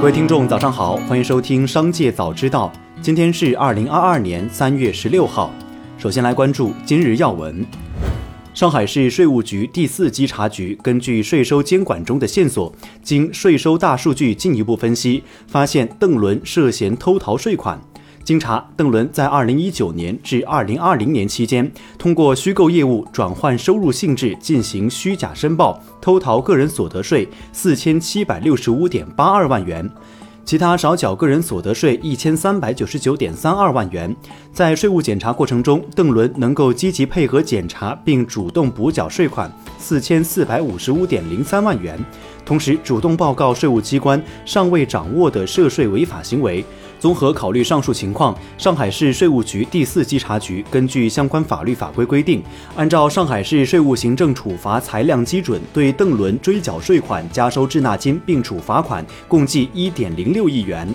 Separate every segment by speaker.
Speaker 1: 各位听众，早上好，欢迎收听《商界早知道》。今天是二零二二年三月十六号。首先来关注今日要闻。上海市税务局第四稽查局根据税收监管中的线索，经税收大数据进一步分析，发现邓伦涉嫌偷逃税款。经查，邓伦在二零一九年至二零二零年期间，通过虚构业务转换收入性质进行虚假申报，偷逃个人所得税四千七百六十五点八二万元，其他少缴个人所得税一千三百九十九点三二万元。在税务检查过程中，邓伦能够积极配合检查，并主动补缴税款四千四百五十五点零三万元，同时主动报告税务机关尚未掌握的涉税违法行为。综合考虑上述情况，上海市税务局第四稽查局根据相关法律法规规定，按照上海市税务行政处罚裁量基准，对邓伦追缴税款、加收滞纳金并处罚款，共计一点零六亿元。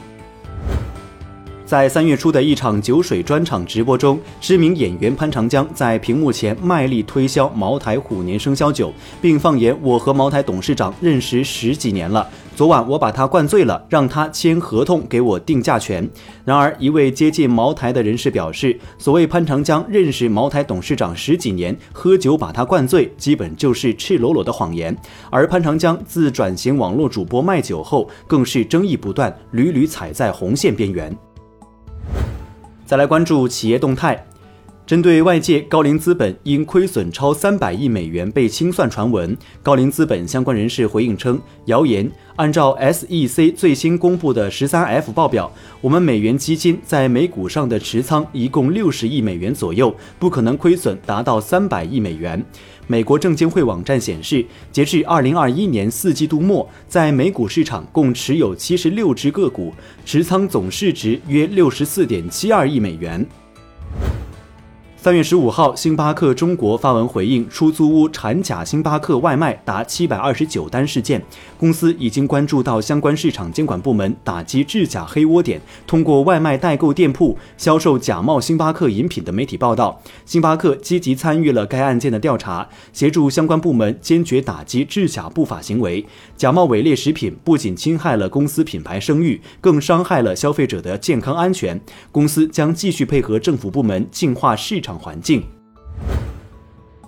Speaker 1: 在三月初的一场酒水专场直播中，知名演员潘长江在屏幕前卖力推销茅台虎年生肖酒，并放言：“我和茅台董事长认识十几年了，昨晚我把他灌醉了，让他签合同给我定价权。”然而，一位接近茅台的人士表示，所谓潘长江认识茅台董事长十几年，喝酒把他灌醉，基本就是赤裸裸的谎言。而潘长江自转型网络主播卖酒后，更是争议不断，屡屡踩在红线边缘。再来关注企业动态，针对外界高瓴资本因亏损超三百亿美元被清算传闻，高瓴资本相关人士回应称，谣言。按照 SEC 最新公布的十三 F 报表，我们美元基金在美股上的持仓一共六十亿美元左右，不可能亏损达到三百亿美元。美国证监会网站显示，截至二零二一年四季度末，在美股市场共持有七十六只个股，持仓总市值约六十四点七二亿美元。三月十五号，星巴克中国发文回应出租屋产假星巴克外卖达七百二十九单事件，公司已经关注到相关市场监管部门打击制假黑窝点，通过外卖代购店铺销售假冒星巴克饮品的媒体报道，星巴克积极参与了该案件的调查，协助相关部门坚决打击制假不法行为。假冒伪劣食品不仅侵害了公司品牌声誉，更伤害了消费者的健康安全。公司将继续配合政府部门净化市场。环境。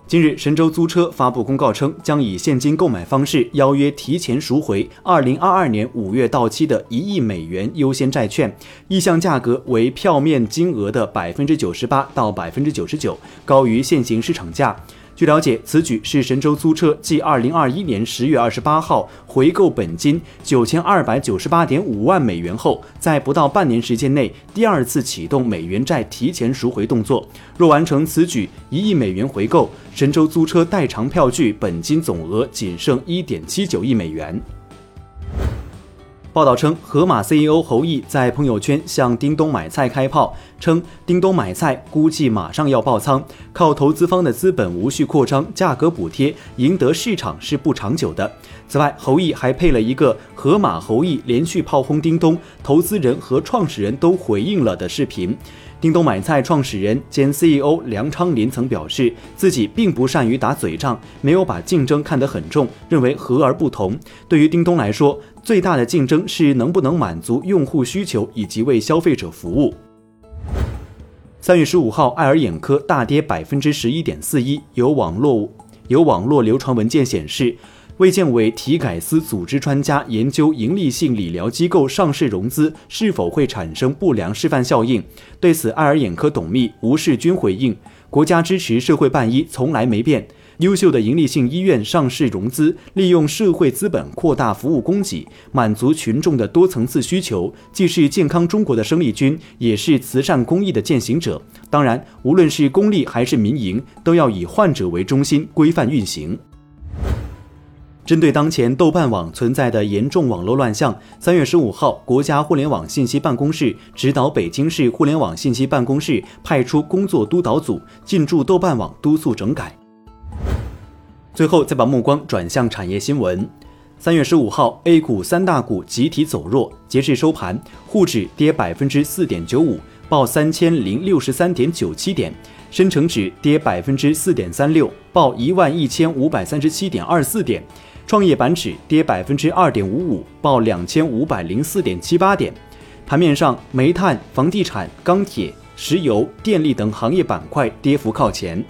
Speaker 1: 今日，神州租车发布公告称，将以现金购买方式邀约提前赎回2022年5月到期的一亿美元优先债券，意向价格为票面金额的百分之九十八到百分之九十九，高于现行市场价。据了解，此举是神州租车继二零二一年十月二十八号回购本金九千二百九十八点五万美元后，在不到半年时间内第二次启动美元债提前赎回动作。若完成此举，一亿美元回购，神州租车代偿票据本金总额仅剩一点七九亿美元。报道称，盒马 CEO 侯毅在朋友圈向叮咚买菜开炮，称叮咚买菜估计马上要爆仓，靠投资方的资本无序扩张、价格补贴赢得市场是不长久的。此外，侯毅还配了一个盒马侯毅连续炮轰叮咚，投资人和创始人都回应了的视频。叮咚买菜创始人兼 CEO 梁昌林曾表示，自己并不善于打嘴仗，没有把竞争看得很重，认为和而不同。对于叮咚来说，最大的竞争是能不能满足用户需求以及为消费者服务。三月十五号，爱尔眼科大跌百分之十一点四一，有网络有网络流传文件显示。卫健委体改司组织专家研究营利性理疗机构上市融资是否会产生不良示范效应。对此，爱尔眼科董秘吴世军回应：“国家支持社会办医从来没变。优秀的盈利性医院上市融资，利用社会资本扩大服务供给，满足群众的多层次需求，既是健康中国的生力军，也是慈善公益的践行者。当然，无论是公立还是民营，都要以患者为中心，规范运行。”针对当前豆瓣网存在的严重网络乱象，三月十五号，国家互联网信息办公室指导北京市互联网信息办公室派出工作督导组进驻豆瓣网督促整改。最后，再把目光转向产业新闻。三月十五号，A 股三大股集体走弱，截至收盘，沪指跌百分之四点九五，报三千零六十三点九七点；深成指跌百分之四点三六，报一万一千五百三十七点二四点。创业板指跌百分之二点五五，报两千五百零四点七八点。盘面上，煤炭、房地产、钢铁、石油、电力等行业板块跌幅靠前。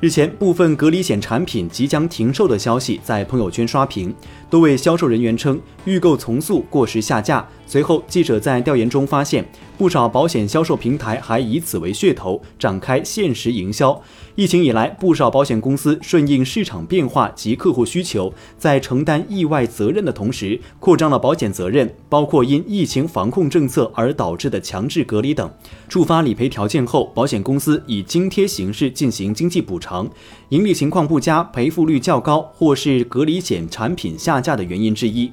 Speaker 1: 日前，部分隔离险产品即将停售的消息在朋友圈刷屏，多位销售人员称预购从速，过时下架。随后，记者在调研中发现，不少保险销售平台还以此为噱头，展开限时营销。疫情以来，不少保险公司顺应市场变化及客户需求，在承担意外责任的同时，扩张了保险责任，包括因疫情防控政策而导致的强制隔离等。触发理赔条件后，保险公司以津贴形式进行经济补偿，盈利情况不佳、赔付率较高，或是隔离险产品下架的原因之一。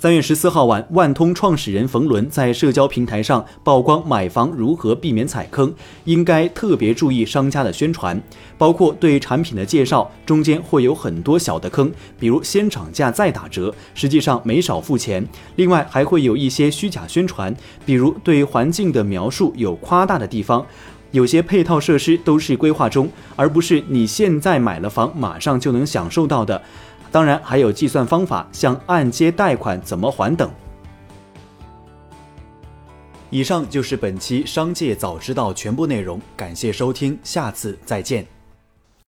Speaker 1: 三月十四号晚，万通创始人冯仑在社交平台上曝光买房如何避免踩坑，应该特别注意商家的宣传，包括对产品的介绍，中间会有很多小的坑，比如先涨价再打折，实际上没少付钱。另外还会有一些虚假宣传，比如对环境的描述有夸大的地方，有些配套设施都是规划中，而不是你现在买了房马上就能享受到的。当然，还有计算方法，像按揭贷款怎么还等。以上就是本期《商界早知道》全部内容，感谢收听，下次再见。